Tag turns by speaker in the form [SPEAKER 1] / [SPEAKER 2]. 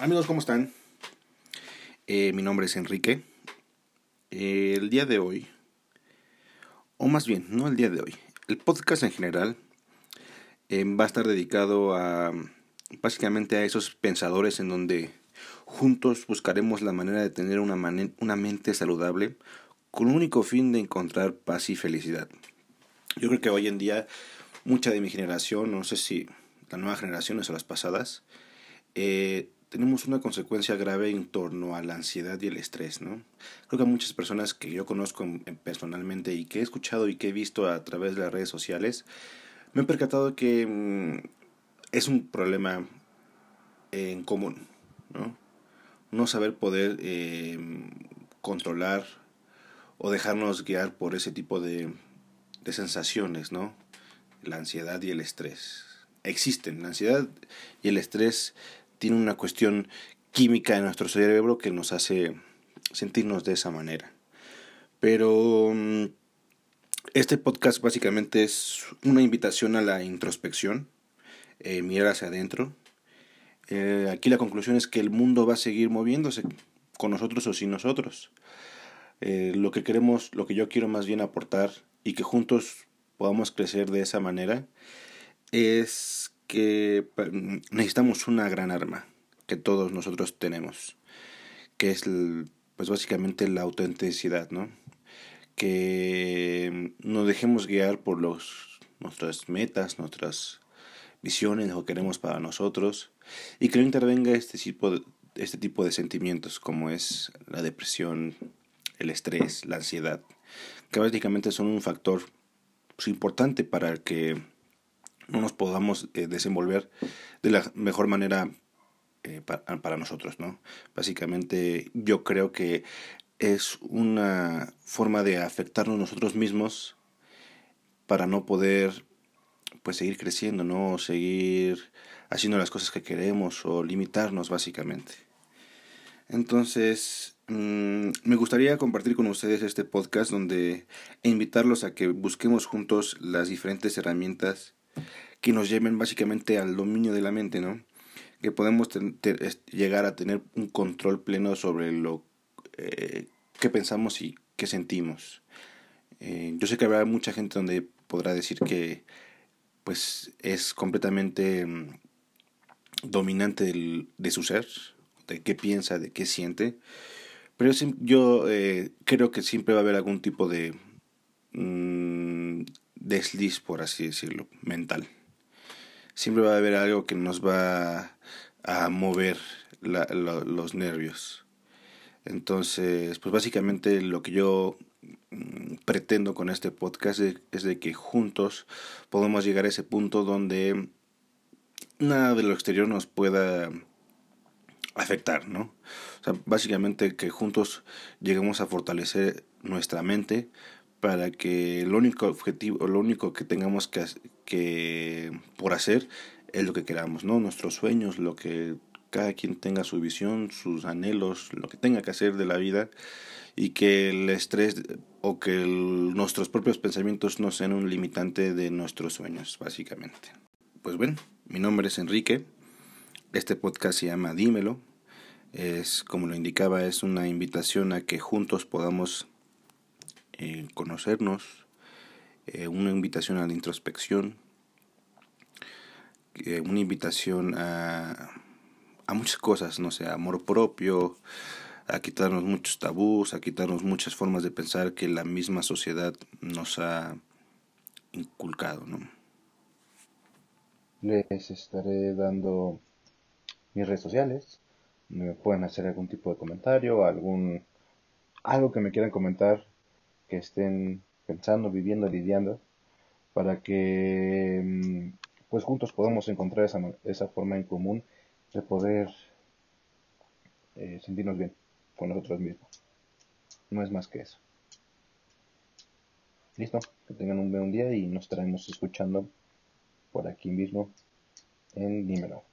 [SPEAKER 1] Amigos, ¿cómo están? Eh, mi nombre es Enrique. El día de hoy, o más bien, no el día de hoy, el podcast en general eh, va a estar dedicado a básicamente a esos pensadores en donde juntos buscaremos la manera de tener una, una mente saludable con el único fin de encontrar paz y felicidad. Yo creo que hoy en día mucha de mi generación, no sé si la nueva generación o las pasadas, eh, tenemos una consecuencia grave en torno a la ansiedad y el estrés, ¿no? Creo que muchas personas que yo conozco personalmente y que he escuchado y que he visto a través de las redes sociales, me he percatado que mm, es un problema en común, ¿no? No saber poder eh, controlar o dejarnos guiar por ese tipo de, de sensaciones, ¿no? La ansiedad y el estrés. Existen, la ansiedad y el estrés tiene una cuestión química en nuestro cerebro que nos hace sentirnos de esa manera. Pero mm, este podcast básicamente es una invitación a la introspección, eh, mirar hacia adentro. Eh, aquí la conclusión es que el mundo va a seguir moviéndose con nosotros o sin nosotros. Eh, lo que queremos, lo que yo quiero más bien aportar y que juntos podamos crecer de esa manera es que necesitamos una gran arma que todos nosotros tenemos, que es pues básicamente la autenticidad, ¿no? Que nos dejemos guiar por los nuestras metas, nuestras visiones, lo que queremos para nosotros y que no intervenga este tipo de, este tipo de sentimientos como es la depresión, el estrés, la ansiedad, que básicamente son un factor importante para que no nos podamos eh, desenvolver de la mejor manera eh, para, nosotros, ¿no? Básicamente yo creo que es una forma de afectarnos nosotros mismos para no poder pues seguir creciendo, ¿no? seguir haciendo las cosas que queremos o limitarnos básicamente. Entonces, mm, me gustaría compartir con ustedes este podcast donde e invitarlos a que busquemos juntos las diferentes herramientas que nos lleven básicamente al dominio de la mente, ¿no? Que podemos llegar a tener un control pleno sobre lo eh, que pensamos y que sentimos. Eh, yo sé que habrá mucha gente donde podrá decir que pues es completamente mm, dominante de su ser, de qué piensa, de qué siente. Pero yo eh, creo que siempre va a haber algún tipo de mm, desliz, por así decirlo, mental siempre va a haber algo que nos va a mover los nervios. Entonces, pues básicamente lo que yo mm, pretendo con este podcast es, de que juntos podemos llegar a ese punto donde nada de lo exterior nos pueda afectar, ¿no? Básicamente que juntos lleguemos a fortalecer nuestra mente para que el único objetivo, lo único que tengamos que, que por hacer es lo que queramos, ¿no? Nuestros sueños, lo que cada quien tenga su visión, sus anhelos, lo que tenga que hacer de la vida y que el estrés o que nuestros propios pensamientos no sean un limitante de nuestros sueños, básicamente. Pues bueno, mi nombre es Enrique. Este podcast se llama Dímelo. Es, como lo indicaba, es una invitación a que juntos podamos eh, conocernos, eh, una invitación a la introspección, eh, una invitación a, a muchas cosas, no sé, amor propio, a quitarnos muchos tabús, a quitarnos muchas formas de pensar que la misma sociedad nos ha inculcado, ¿no?
[SPEAKER 2] Les estaré dando mis redes sociales. Me pueden hacer algún tipo de comentario, algún algo que me quieran comentar que estén pensando, viviendo, lidiando, para que mm, pues juntos podamos encontrar esa, esa forma en común de poder eh, sentirnos bien con nosotros mismos. No es más que eso. Listo, que tengan un buen día y nos estaremos escuchando por aquí mismo en Dímelo.